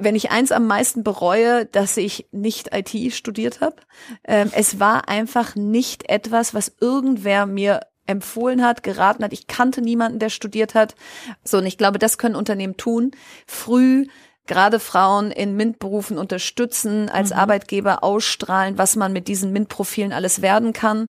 wenn ich eins am meisten bereue, dass ich nicht IT studiert habe. Ähm, es war einfach nicht etwas, was irgendwer mir empfohlen hat, geraten hat. Ich kannte niemanden, der studiert hat. So, und ich glaube, das können Unternehmen tun. Früh gerade Frauen in MINT-Berufen unterstützen, als mhm. Arbeitgeber ausstrahlen, was man mit diesen MINT-Profilen alles werden kann.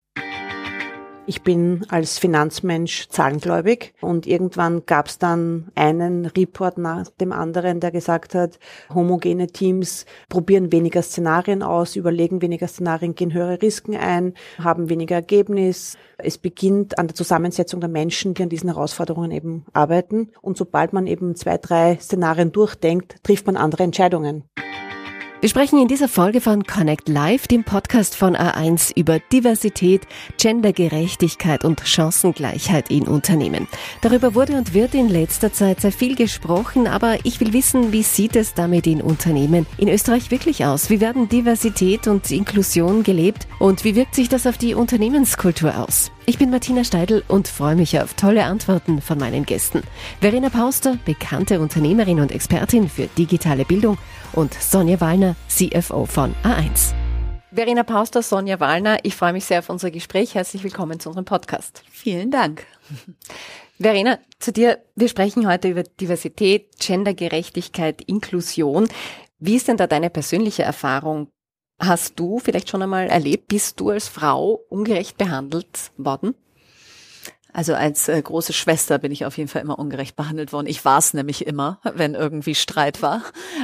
Ich bin als Finanzmensch zahlengläubig und irgendwann gab es dann einen Report nach dem anderen, der gesagt hat, homogene Teams probieren weniger Szenarien aus, überlegen weniger Szenarien, gehen höhere Risiken ein, haben weniger Ergebnis. Es beginnt an der Zusammensetzung der Menschen, die an diesen Herausforderungen eben arbeiten. Und sobald man eben zwei, drei Szenarien durchdenkt, trifft man andere Entscheidungen. Wir sprechen in dieser Folge von Connect Live, dem Podcast von A1 über Diversität, Gendergerechtigkeit und Chancengleichheit in Unternehmen. Darüber wurde und wird in letzter Zeit sehr viel gesprochen, aber ich will wissen, wie sieht es damit in Unternehmen in Österreich wirklich aus? Wie werden Diversität und Inklusion gelebt und wie wirkt sich das auf die Unternehmenskultur aus? Ich bin Martina Steidl und freue mich auf tolle Antworten von meinen Gästen. Verena Pauster, bekannte Unternehmerin und Expertin für digitale Bildung und Sonja Wallner, CFO von A1. Verena Pauster, Sonja Wallner, ich freue mich sehr auf unser Gespräch. Herzlich willkommen zu unserem Podcast. Vielen Dank. Verena, zu dir. Wir sprechen heute über Diversität, Gendergerechtigkeit, Inklusion. Wie ist denn da deine persönliche Erfahrung Hast du vielleicht schon einmal erlebt, bist du als Frau ungerecht behandelt worden? Also als äh, große Schwester bin ich auf jeden Fall immer ungerecht behandelt worden. Ich war es nämlich immer, wenn irgendwie Streit war.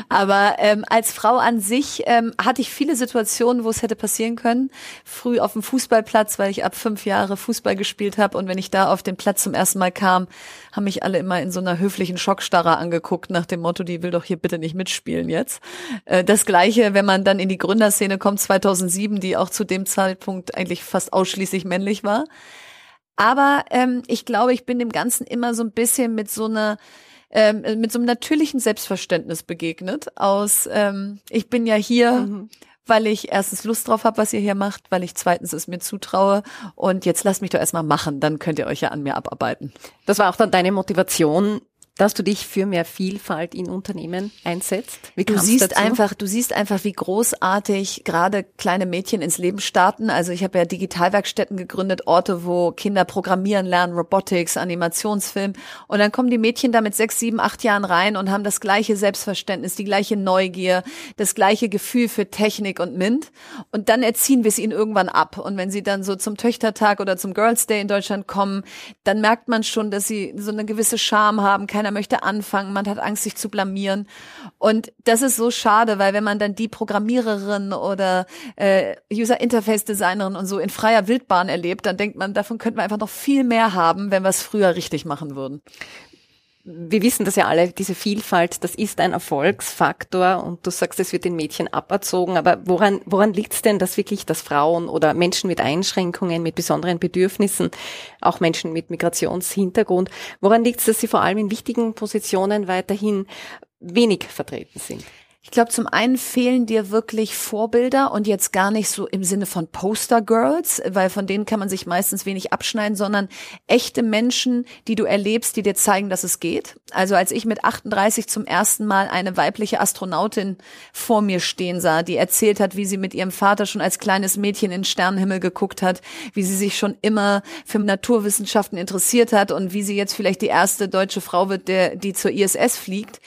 Aber ähm, als Frau an sich ähm, hatte ich viele Situationen, wo es hätte passieren können. Früh auf dem Fußballplatz, weil ich ab fünf Jahre Fußball gespielt habe. Und wenn ich da auf den Platz zum ersten Mal kam, haben mich alle immer in so einer höflichen Schockstarre angeguckt, nach dem Motto, die will doch hier bitte nicht mitspielen jetzt. Äh, das gleiche, wenn man dann in die Gründerszene kommt, 2007, die auch zu dem Zeitpunkt eigentlich fast ausschließlich männlich war. Aber ähm, ich glaube, ich bin dem Ganzen immer so ein bisschen mit so einer ähm, mit so einem natürlichen Selbstverständnis begegnet. Aus ähm, ich bin ja hier, mhm. weil ich erstens Lust drauf habe, was ihr hier macht, weil ich zweitens es mir zutraue und jetzt lasst mich doch erstmal machen, dann könnt ihr euch ja an mir abarbeiten. Das war auch dann deine Motivation, dass du dich für mehr Vielfalt in Unternehmen einsetzt? Wie du siehst dazu? einfach, du siehst einfach, wie großartig gerade kleine Mädchen ins Leben starten. Also ich habe ja Digitalwerkstätten gegründet, Orte, wo Kinder programmieren lernen, Robotics, Animationsfilm. Und dann kommen die Mädchen da mit sechs, sieben, acht Jahren rein und haben das gleiche Selbstverständnis, die gleiche Neugier, das gleiche Gefühl für Technik und MINT. Und dann erziehen wir es ihnen irgendwann ab. Und wenn sie dann so zum Töchtertag oder zum Girls Day in Deutschland kommen, dann merkt man schon, dass sie so eine gewisse Scham haben, keiner möchte anfangen, man hat Angst, sich zu blamieren. Und das ist so schade, weil wenn man dann die Programmiererin oder äh, User Interface Designerin und so in freier Wildbahn erlebt, dann denkt man, davon könnten wir einfach noch viel mehr haben, wenn wir es früher richtig machen würden wir wissen das ja alle, diese Vielfalt, das ist ein Erfolgsfaktor und du sagst, es wird den Mädchen aberzogen, aber woran, woran liegt es denn, dass wirklich das Frauen oder Menschen mit Einschränkungen, mit besonderen Bedürfnissen, auch Menschen mit Migrationshintergrund, woran liegt es, dass sie vor allem in wichtigen Positionen weiterhin wenig vertreten sind? Ich glaube, zum einen fehlen dir wirklich Vorbilder und jetzt gar nicht so im Sinne von Poster Girls, weil von denen kann man sich meistens wenig abschneiden, sondern echte Menschen, die du erlebst, die dir zeigen, dass es geht. Also als ich mit 38 zum ersten Mal eine weibliche Astronautin vor mir stehen sah, die erzählt hat, wie sie mit ihrem Vater schon als kleines Mädchen in den Sternenhimmel geguckt hat, wie sie sich schon immer für Naturwissenschaften interessiert hat und wie sie jetzt vielleicht die erste deutsche Frau wird, der, die zur ISS fliegt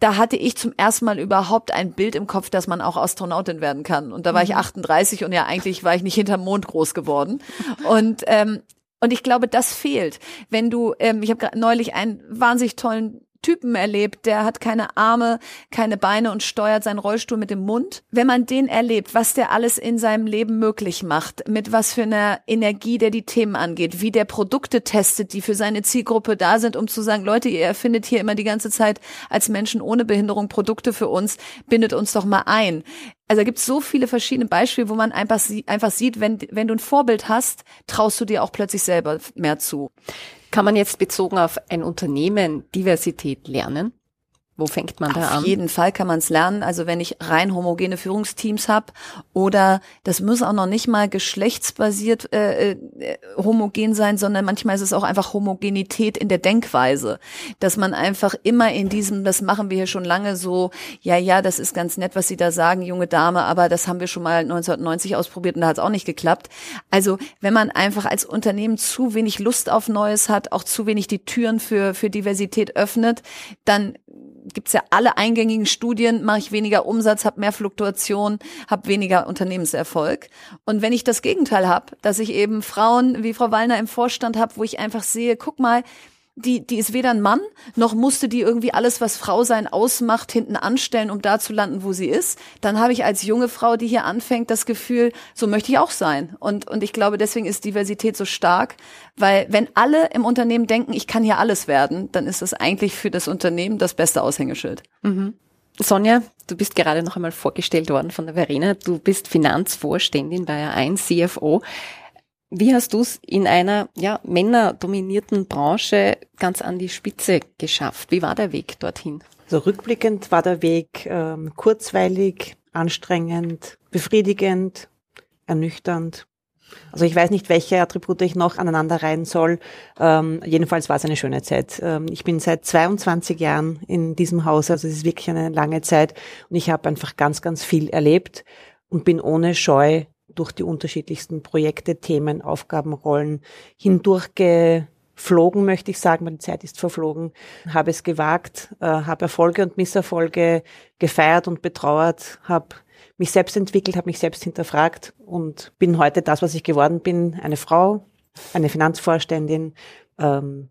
da hatte ich zum ersten Mal überhaupt ein Bild im Kopf, dass man auch Astronautin werden kann. Und da war ich 38 mhm. und ja, eigentlich war ich nicht hinterm Mond groß geworden. Und ähm, und ich glaube, das fehlt. Wenn du, ähm, ich habe neulich einen wahnsinnig tollen Typen erlebt, der hat keine Arme, keine Beine und steuert seinen Rollstuhl mit dem Mund. Wenn man den erlebt, was der alles in seinem Leben möglich macht, mit was für einer Energie der die Themen angeht, wie der Produkte testet, die für seine Zielgruppe da sind, um zu sagen, Leute, ihr erfindet hier immer die ganze Zeit als Menschen ohne Behinderung Produkte für uns, bindet uns doch mal ein. Also da gibt so viele verschiedene Beispiele, wo man einfach, einfach sieht, wenn, wenn du ein Vorbild hast, traust du dir auch plötzlich selber mehr zu. Kann man jetzt bezogen auf ein Unternehmen Diversität lernen? Wo fängt man da Auf an? Auf jeden Fall kann man es lernen. Also wenn ich rein homogene Führungsteams habe oder das muss auch noch nicht mal geschlechtsbasiert äh, äh, homogen sein, sondern manchmal ist es auch einfach Homogenität in der Denkweise, dass man einfach immer in diesem, das machen wir hier schon lange so, ja, ja, das ist ganz nett, was Sie da sagen, junge Dame, aber das haben wir schon mal 1990 ausprobiert und da hat es auch nicht geklappt. Also wenn man einfach als Unternehmen zu wenig Lust auf Neues hat, auch zu wenig die Türen für, für Diversität öffnet, dann gibt's ja alle eingängigen Studien, mache ich weniger Umsatz, habe mehr Fluktuation, habe weniger Unternehmenserfolg. Und wenn ich das Gegenteil habe, dass ich eben Frauen wie Frau Wallner im Vorstand habe, wo ich einfach sehe, guck mal, die, die ist weder ein Mann, noch musste die irgendwie alles, was Frau sein ausmacht, hinten anstellen, um da zu landen, wo sie ist. Dann habe ich als junge Frau, die hier anfängt, das Gefühl, so möchte ich auch sein. Und, und ich glaube, deswegen ist Diversität so stark, weil wenn alle im Unternehmen denken, ich kann hier alles werden, dann ist das eigentlich für das Unternehmen das beste Aushängeschild. Mhm. Sonja, du bist gerade noch einmal vorgestellt worden von der Verena. Du bist Finanzvorständin bei A1 CFO. Wie hast du es in einer ja, männerdominierten Branche ganz an die Spitze geschafft? Wie war der Weg dorthin? So also rückblickend war der Weg ähm, kurzweilig, anstrengend, befriedigend, ernüchternd. Also ich weiß nicht, welche Attribute ich noch aneinander reihen soll. Ähm, jedenfalls war es eine schöne Zeit. Ähm, ich bin seit 22 Jahren in diesem Haus, also es ist wirklich eine lange Zeit und ich habe einfach ganz, ganz viel erlebt und bin ohne Scheu durch die unterschiedlichsten Projekte, Themen, Aufgabenrollen hindurchgeflogen, möchte ich sagen, weil die Zeit ist verflogen, habe es gewagt, äh, habe Erfolge und Misserfolge gefeiert und betrauert, habe mich selbst entwickelt, habe mich selbst hinterfragt und bin heute das, was ich geworden bin, eine Frau, eine Finanzvorständin, ähm,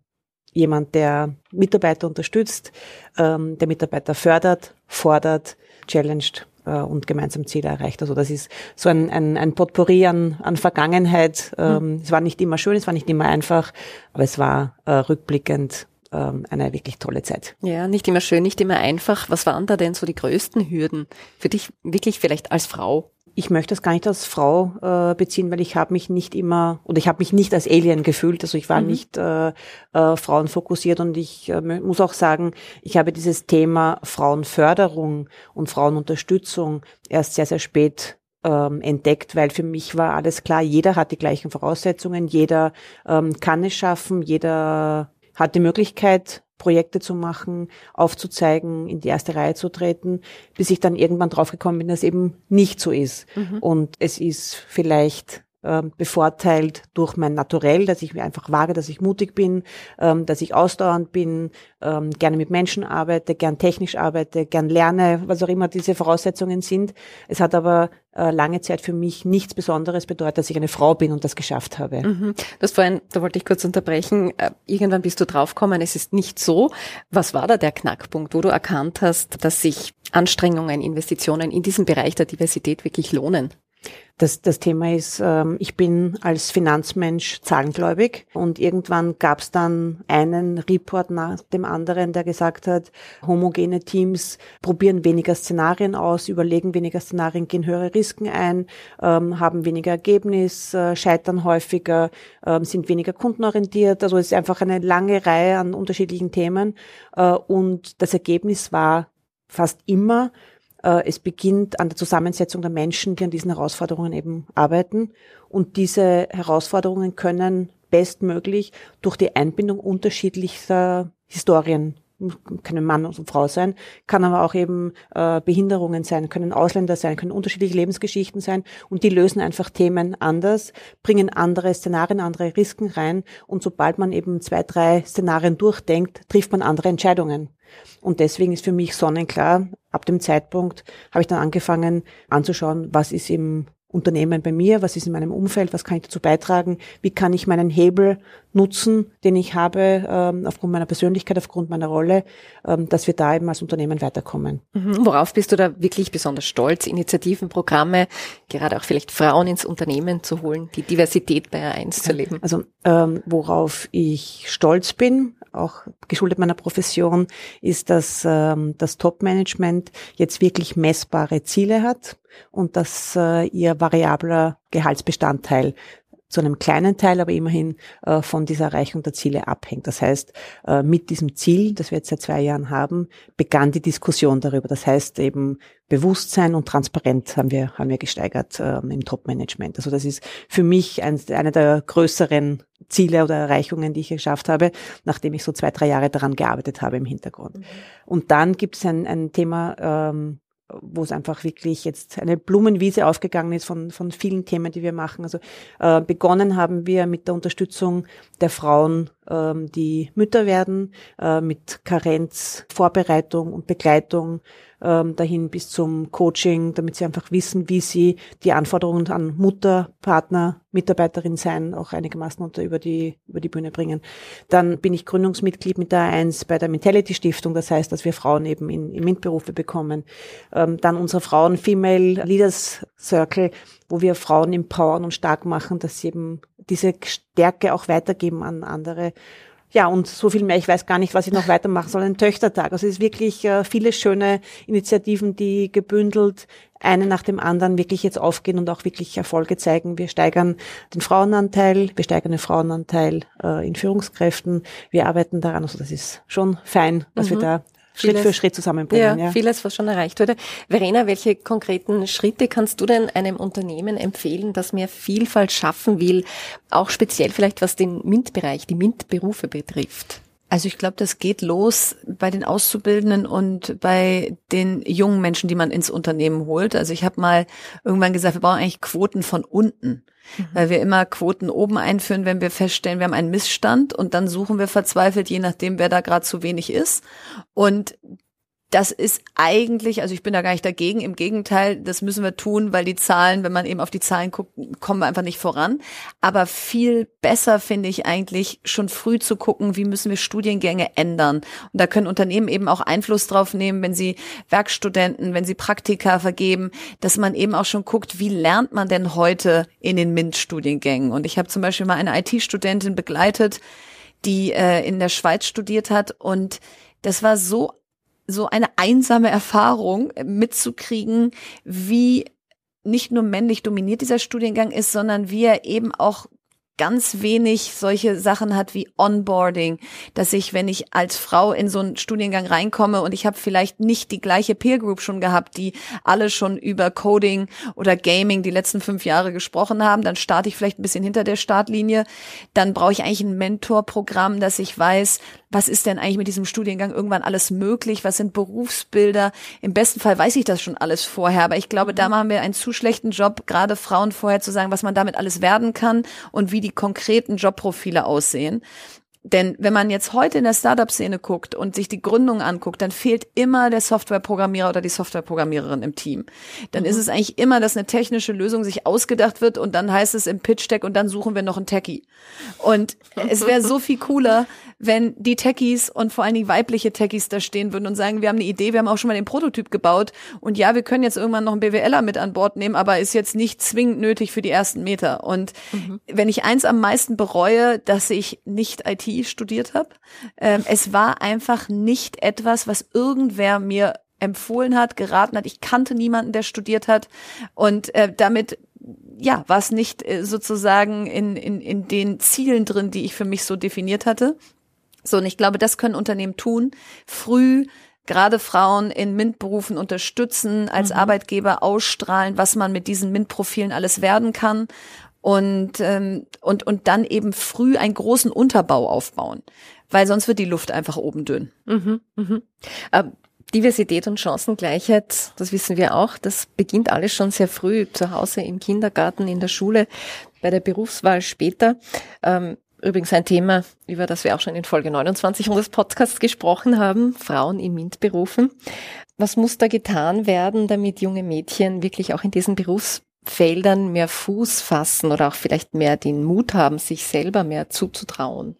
jemand, der Mitarbeiter unterstützt, ähm, der Mitarbeiter fördert, fordert, challenged äh, und gemeinsam Ziele erreicht. Also das ist so ein, ein, ein Potpourri an, an Vergangenheit. Ähm, mhm. Es war nicht immer schön, es war nicht immer einfach, aber es war äh, rückblickend ähm, eine wirklich tolle Zeit. Ja, nicht immer schön, nicht immer einfach. Was waren da denn so die größten Hürden für dich wirklich vielleicht als Frau? Ich möchte das gar nicht als Frau äh, beziehen, weil ich habe mich nicht immer oder ich habe mich nicht als Alien gefühlt. Also ich war mhm. nicht äh, äh, frauenfokussiert und ich äh, muss auch sagen, ich habe dieses Thema Frauenförderung und Frauenunterstützung erst sehr, sehr spät ähm, entdeckt, weil für mich war alles klar, jeder hat die gleichen Voraussetzungen, jeder ähm, kann es schaffen, jeder hat die Möglichkeit, Projekte zu machen, aufzuzeigen, in die erste Reihe zu treten, bis ich dann irgendwann draufgekommen bin, dass eben nicht so ist. Mhm. Und es ist vielleicht ähm, bevorteilt durch mein Naturell, dass ich mir einfach wage, dass ich mutig bin, ähm, dass ich ausdauernd bin, ähm, gerne mit Menschen arbeite, gern technisch arbeite, gern lerne, was auch immer diese Voraussetzungen sind. Es hat aber äh, lange Zeit für mich nichts Besonderes bedeutet, dass ich eine Frau bin und das geschafft habe. Mhm. Das vorhin, da wollte ich kurz unterbrechen, äh, irgendwann bist du draufgekommen, es ist nicht so. Was war da der Knackpunkt, wo du erkannt hast, dass sich Anstrengungen, Investitionen in diesem Bereich der Diversität wirklich lohnen? Das, das Thema ist, ähm, ich bin als Finanzmensch zahlengläubig und irgendwann gab es dann einen Report nach dem anderen, der gesagt hat, homogene Teams probieren weniger Szenarien aus, überlegen weniger Szenarien, gehen höhere Risiken ein, ähm, haben weniger Ergebnis, äh, scheitern häufiger, äh, sind weniger kundenorientiert. Also es ist einfach eine lange Reihe an unterschiedlichen Themen äh, und das Ergebnis war fast immer, es beginnt an der Zusammensetzung der Menschen, die an diesen Herausforderungen eben arbeiten. Und diese Herausforderungen können bestmöglich durch die Einbindung unterschiedlichster Historien können Mann und Frau sein, kann aber auch eben äh, Behinderungen sein, können Ausländer sein, können unterschiedliche Lebensgeschichten sein und die lösen einfach Themen anders, bringen andere Szenarien, andere Risiken rein und sobald man eben zwei, drei Szenarien durchdenkt, trifft man andere Entscheidungen. Und deswegen ist für mich sonnenklar, ab dem Zeitpunkt habe ich dann angefangen anzuschauen, was ist im Unternehmen bei mir, was ist in meinem Umfeld, was kann ich dazu beitragen, wie kann ich meinen Hebel nutzen, den ich habe, ähm, aufgrund meiner Persönlichkeit, aufgrund meiner Rolle, ähm, dass wir da eben als Unternehmen weiterkommen. Mhm. Worauf bist du da wirklich besonders stolz? Initiativen, Programme, gerade auch vielleicht Frauen ins Unternehmen zu holen, die Diversität bei A1 zu leben? Also ähm, worauf ich stolz bin, auch geschuldet meiner Profession, ist, dass ähm, das Top-Management jetzt wirklich messbare Ziele hat und dass äh, ihr variabler Gehaltsbestandteil zu einem kleinen Teil, aber immerhin äh, von dieser Erreichung der Ziele abhängt. Das heißt, äh, mit diesem Ziel, das wir jetzt seit zwei Jahren haben, begann die Diskussion darüber. Das heißt eben Bewusstsein und Transparenz haben wir, haben wir gesteigert äh, im Top-Management. Also das ist für mich ein, eine der größeren Ziele oder Erreichungen, die ich geschafft habe, nachdem ich so zwei, drei Jahre daran gearbeitet habe im Hintergrund. Mhm. Und dann gibt es ein, ein Thema, ähm, wo es einfach wirklich jetzt eine Blumenwiese aufgegangen ist von, von vielen Themen, die wir machen. Also äh, begonnen haben wir mit der Unterstützung der Frauen, ähm, die Mütter werden, äh, mit Karenz, Vorbereitung und Begleitung ähm, dahin bis zum Coaching, damit sie einfach wissen, wie sie die Anforderungen an Mutter, Partner, Mitarbeiterin sein auch einigermaßen unter über die über die Bühne bringen. Dann bin ich Gründungsmitglied mit der A1 bei der Mentality Stiftung, das heißt, dass wir Frauen eben in, in MINT-Berufe bekommen. Ähm, dann unsere Frauen Female Leaders Circle, wo wir Frauen empowern und stark machen, dass sie eben diese Stärke auch weitergeben an andere ja, und so viel mehr, ich weiß gar nicht, was ich noch weitermachen soll, ein Töchtertag. Also es ist wirklich äh, viele schöne Initiativen, die gebündelt eine nach dem anderen wirklich jetzt aufgehen und auch wirklich Erfolge zeigen. Wir steigern den Frauenanteil, wir steigern den Frauenanteil äh, in Führungskräften. Wir arbeiten daran, also das ist schon fein, was mhm. wir da Schritt für Schritt zusammenbringen. Ja, ja, vieles, was schon erreicht wurde. Verena, welche konkreten Schritte kannst du denn einem Unternehmen empfehlen, das mehr Vielfalt schaffen will, auch speziell vielleicht was den MINT-Bereich, die MINT-Berufe betrifft? Also ich glaube, das geht los bei den Auszubildenden und bei den jungen Menschen, die man ins Unternehmen holt. Also ich habe mal irgendwann gesagt, wir brauchen eigentlich Quoten von unten. Mhm. Weil wir immer Quoten oben einführen, wenn wir feststellen, wir haben einen Missstand und dann suchen wir verzweifelt, je nachdem, wer da gerade zu wenig ist. Und das ist eigentlich, also ich bin da gar nicht dagegen, im Gegenteil, das müssen wir tun, weil die Zahlen, wenn man eben auf die Zahlen guckt, kommen wir einfach nicht voran. Aber viel besser finde ich eigentlich schon früh zu gucken, wie müssen wir Studiengänge ändern. Und da können Unternehmen eben auch Einfluss drauf nehmen, wenn sie Werkstudenten, wenn sie Praktika vergeben, dass man eben auch schon guckt, wie lernt man denn heute in den MINT-Studiengängen. Und ich habe zum Beispiel mal eine IT-Studentin begleitet, die äh, in der Schweiz studiert hat und das war so so eine einsame Erfahrung mitzukriegen, wie nicht nur männlich dominiert dieser Studiengang ist, sondern wie er eben auch ganz wenig solche Sachen hat wie Onboarding, dass ich, wenn ich als Frau in so einen Studiengang reinkomme und ich habe vielleicht nicht die gleiche Peer Group schon gehabt, die alle schon über Coding oder Gaming die letzten fünf Jahre gesprochen haben, dann starte ich vielleicht ein bisschen hinter der Startlinie. Dann brauche ich eigentlich ein Mentorprogramm, dass ich weiß, was ist denn eigentlich mit diesem Studiengang irgendwann alles möglich? Was sind Berufsbilder? Im besten Fall weiß ich das schon alles vorher, aber ich glaube, da mhm. machen wir einen zu schlechten Job, gerade Frauen vorher zu sagen, was man damit alles werden kann und wie die konkreten Jobprofile aussehen. Denn wenn man jetzt heute in der Startup-Szene guckt und sich die Gründung anguckt, dann fehlt immer der Softwareprogrammierer oder die Softwareprogrammiererin im Team. Dann mhm. ist es eigentlich immer, dass eine technische Lösung sich ausgedacht wird und dann heißt es im Pitch-Deck und dann suchen wir noch einen Techie. Und es wäre so viel cooler, wenn die Techies und vor allen Dingen weibliche Techies da stehen würden und sagen, wir haben eine Idee, wir haben auch schon mal den Prototyp gebaut und ja, wir können jetzt irgendwann noch einen BWLer mit an Bord nehmen, aber ist jetzt nicht zwingend nötig für die ersten Meter. Und mhm. wenn ich eins am meisten bereue, dass ich nicht IT studiert habe, ähm, es war einfach nicht etwas, was irgendwer mir empfohlen hat, geraten hat. Ich kannte niemanden, der studiert hat und äh, damit ja, war es nicht äh, sozusagen in, in, in den Zielen drin, die ich für mich so definiert hatte. So, und ich glaube, das können Unternehmen tun, früh gerade Frauen in MINT-Berufen unterstützen, als mhm. Arbeitgeber ausstrahlen, was man mit diesen MINT-Profilen alles werden kann und, ähm, und, und dann eben früh einen großen Unterbau aufbauen, weil sonst wird die Luft einfach oben dünn. Mhm, mhm. Äh, Diversität und Chancengleichheit, das wissen wir auch, das beginnt alles schon sehr früh, zu Hause, im Kindergarten, in der Schule, bei der Berufswahl später. Ähm, Übrigens ein Thema, über das wir auch schon in Folge 29 unseres Podcasts gesprochen haben, Frauen in MINT-Berufen. Was muss da getan werden, damit junge Mädchen wirklich auch in diesen Berufsfeldern mehr Fuß fassen oder auch vielleicht mehr den Mut haben, sich selber mehr zuzutrauen?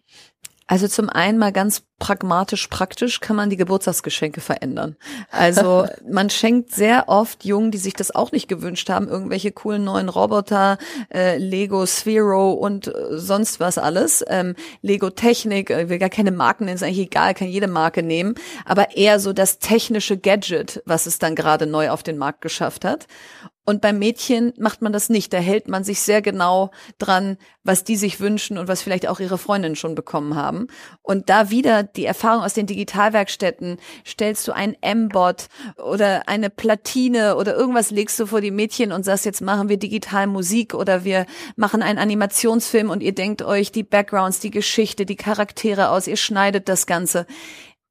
Also zum einen mal ganz pragmatisch praktisch kann man die Geburtstagsgeschenke verändern. Also man schenkt sehr oft Jungen, die sich das auch nicht gewünscht haben, irgendwelche coolen neuen Roboter, äh, Lego Sphero und äh, sonst was alles. Ähm, Lego Technik, äh, will gar keine Marken nennen, ist eigentlich egal, kann jede Marke nehmen, aber eher so das technische Gadget, was es dann gerade neu auf den Markt geschafft hat. Und beim Mädchen macht man das nicht. Da hält man sich sehr genau dran, was die sich wünschen und was vielleicht auch ihre Freundinnen schon bekommen haben. Und da wieder die Erfahrung aus den Digitalwerkstätten, stellst du ein M-Bot oder eine Platine oder irgendwas legst du vor die Mädchen und sagst, jetzt machen wir digital Musik oder wir machen einen Animationsfilm und ihr denkt euch die Backgrounds, die Geschichte, die Charaktere aus, ihr schneidet das Ganze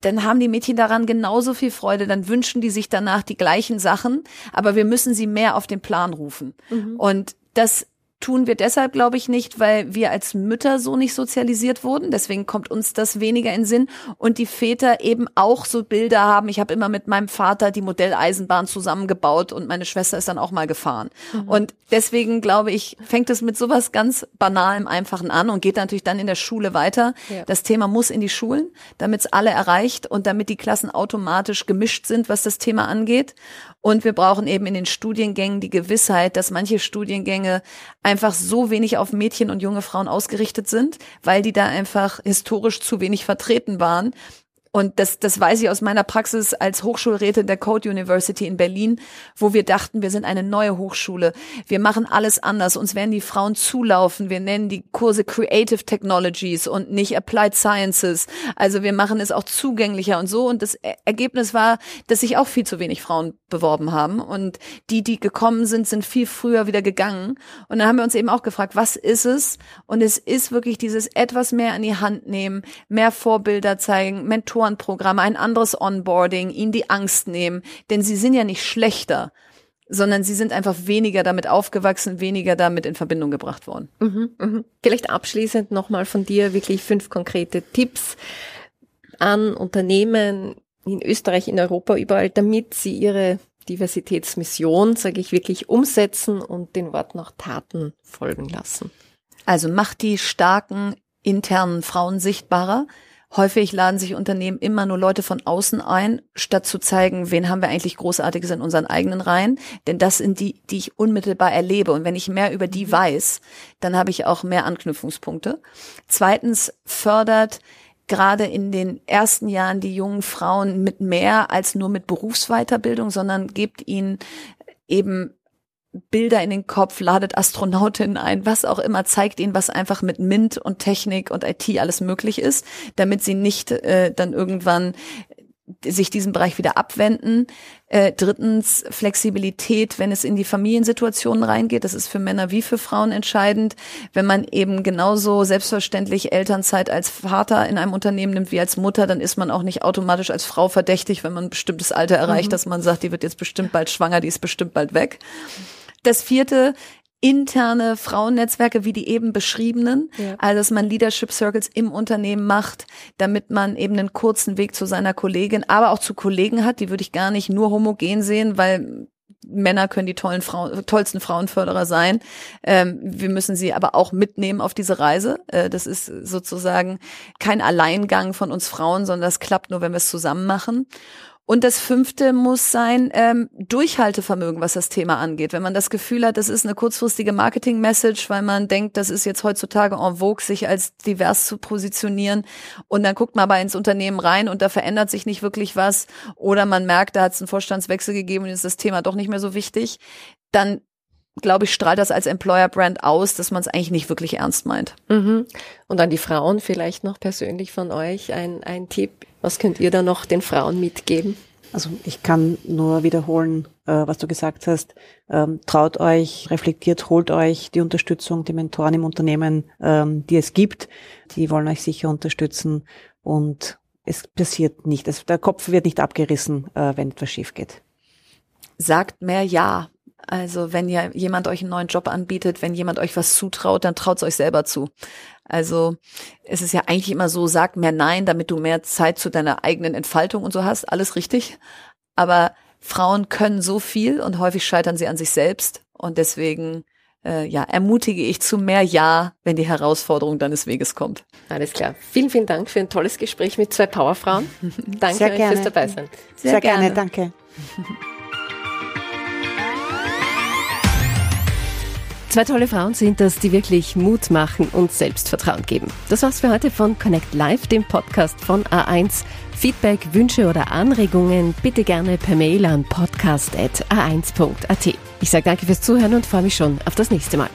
dann haben die Mädchen daran genauso viel Freude, dann wünschen die sich danach die gleichen Sachen, aber wir müssen sie mehr auf den Plan rufen. Mhm. Und das tun wir deshalb, glaube ich, nicht, weil wir als Mütter so nicht sozialisiert wurden. Deswegen kommt uns das weniger in Sinn. Und die Väter eben auch so Bilder haben. Ich habe immer mit meinem Vater die Modelleisenbahn zusammengebaut und meine Schwester ist dann auch mal gefahren. Mhm. Und deswegen, glaube ich, fängt es mit sowas ganz Banalem, Einfachen an und geht natürlich dann in der Schule weiter. Ja. Das Thema muss in die Schulen, damit es alle erreicht und damit die Klassen automatisch gemischt sind, was das Thema angeht. Und wir brauchen eben in den Studiengängen die Gewissheit, dass manche Studiengänge einfach so wenig auf Mädchen und junge Frauen ausgerichtet sind, weil die da einfach historisch zu wenig vertreten waren und das, das weiß ich aus meiner Praxis als Hochschulrätin der Code University in Berlin, wo wir dachten, wir sind eine neue Hochschule. Wir machen alles anders. Uns werden die Frauen zulaufen. Wir nennen die Kurse Creative Technologies und nicht Applied Sciences. Also wir machen es auch zugänglicher und so. Und das Ergebnis war, dass sich auch viel zu wenig Frauen beworben haben. Und die, die gekommen sind, sind viel früher wieder gegangen. Und dann haben wir uns eben auch gefragt, was ist es? Und es ist wirklich dieses etwas mehr an die Hand nehmen, mehr Vorbilder zeigen, Mentoren Mentorenprogramme, ein anderes Onboarding, ihnen die Angst nehmen, denn sie sind ja nicht schlechter, sondern sie sind einfach weniger damit aufgewachsen, weniger damit in Verbindung gebracht worden. Mhm, mh. Vielleicht abschließend nochmal von dir wirklich fünf konkrete Tipps an Unternehmen in Österreich, in Europa, überall, damit sie ihre Diversitätsmission, sage ich wirklich, umsetzen und den Worten auch Taten folgen lassen. Also macht die starken internen Frauen sichtbarer. Häufig laden sich Unternehmen immer nur Leute von außen ein, statt zu zeigen, wen haben wir eigentlich Großartiges in unseren eigenen Reihen. Denn das sind die, die ich unmittelbar erlebe. Und wenn ich mehr über die mhm. weiß, dann habe ich auch mehr Anknüpfungspunkte. Zweitens fördert gerade in den ersten Jahren die jungen Frauen mit mehr als nur mit Berufsweiterbildung, sondern gebt ihnen eben Bilder in den Kopf, ladet Astronautinnen ein, was auch immer, zeigt ihnen, was einfach mit MINT und Technik und IT alles möglich ist, damit sie nicht äh, dann irgendwann sich diesem Bereich wieder abwenden. Äh, drittens Flexibilität, wenn es in die Familiensituationen reingeht. Das ist für Männer wie für Frauen entscheidend. Wenn man eben genauso selbstverständlich Elternzeit als Vater in einem Unternehmen nimmt wie als Mutter, dann ist man auch nicht automatisch als Frau verdächtig, wenn man ein bestimmtes Alter erreicht, mhm. dass man sagt, die wird jetzt bestimmt bald schwanger, die ist bestimmt bald weg. Das vierte, interne Frauennetzwerke wie die eben beschriebenen, ja. also dass man Leadership Circles im Unternehmen macht, damit man eben einen kurzen Weg zu seiner Kollegin, aber auch zu Kollegen hat, die würde ich gar nicht nur homogen sehen, weil Männer können die tollen Frauen, tollsten Frauenförderer sein. Ähm, wir müssen sie aber auch mitnehmen auf diese Reise. Äh, das ist sozusagen kein Alleingang von uns Frauen, sondern das klappt nur, wenn wir es zusammen machen. Und das fünfte muss sein ähm, Durchhaltevermögen, was das Thema angeht. Wenn man das Gefühl hat, das ist eine kurzfristige Marketing-Message, weil man denkt, das ist jetzt heutzutage en vogue, sich als divers zu positionieren. Und dann guckt man aber ins Unternehmen rein und da verändert sich nicht wirklich was. Oder man merkt, da hat es einen Vorstandswechsel gegeben und ist das Thema doch nicht mehr so wichtig. Dann glaube ich, strahlt das als Employer-Brand aus, dass man es eigentlich nicht wirklich ernst meint. Mhm. Und an die Frauen vielleicht noch persönlich von euch ein, ein Tipp. Was könnt ihr da noch den Frauen mitgeben? Also ich kann nur wiederholen, äh, was du gesagt hast. Ähm, traut euch, reflektiert, holt euch die Unterstützung, die Mentoren im Unternehmen, ähm, die es gibt. Die wollen euch sicher unterstützen und es passiert nicht. Es, der Kopf wird nicht abgerissen, äh, wenn etwas schief geht. Sagt mehr Ja. Also wenn ja jemand euch einen neuen Job anbietet, wenn jemand euch was zutraut, dann traut es euch selber zu. Also es ist ja eigentlich immer so, sag mehr Nein, damit du mehr Zeit zu deiner eigenen Entfaltung und so hast. Alles richtig. Aber Frauen können so viel und häufig scheitern sie an sich selbst. Und deswegen äh, ja, ermutige ich zu mehr Ja, wenn die Herausforderung deines Weges kommt. Alles klar. Vielen, vielen Dank für ein tolles Gespräch mit zwei Powerfrauen. Danke Sehr gerne. fürs Dabeisein. Sehr, Sehr gerne. gerne, danke. Zwei tolle Frauen sind das, die wirklich Mut machen und Selbstvertrauen geben. Das war's für heute von Connect Live, dem Podcast von A1. Feedback, Wünsche oder Anregungen bitte gerne per Mail an podcast.a1.at. Ich sage danke fürs Zuhören und freue mich schon auf das nächste Mal.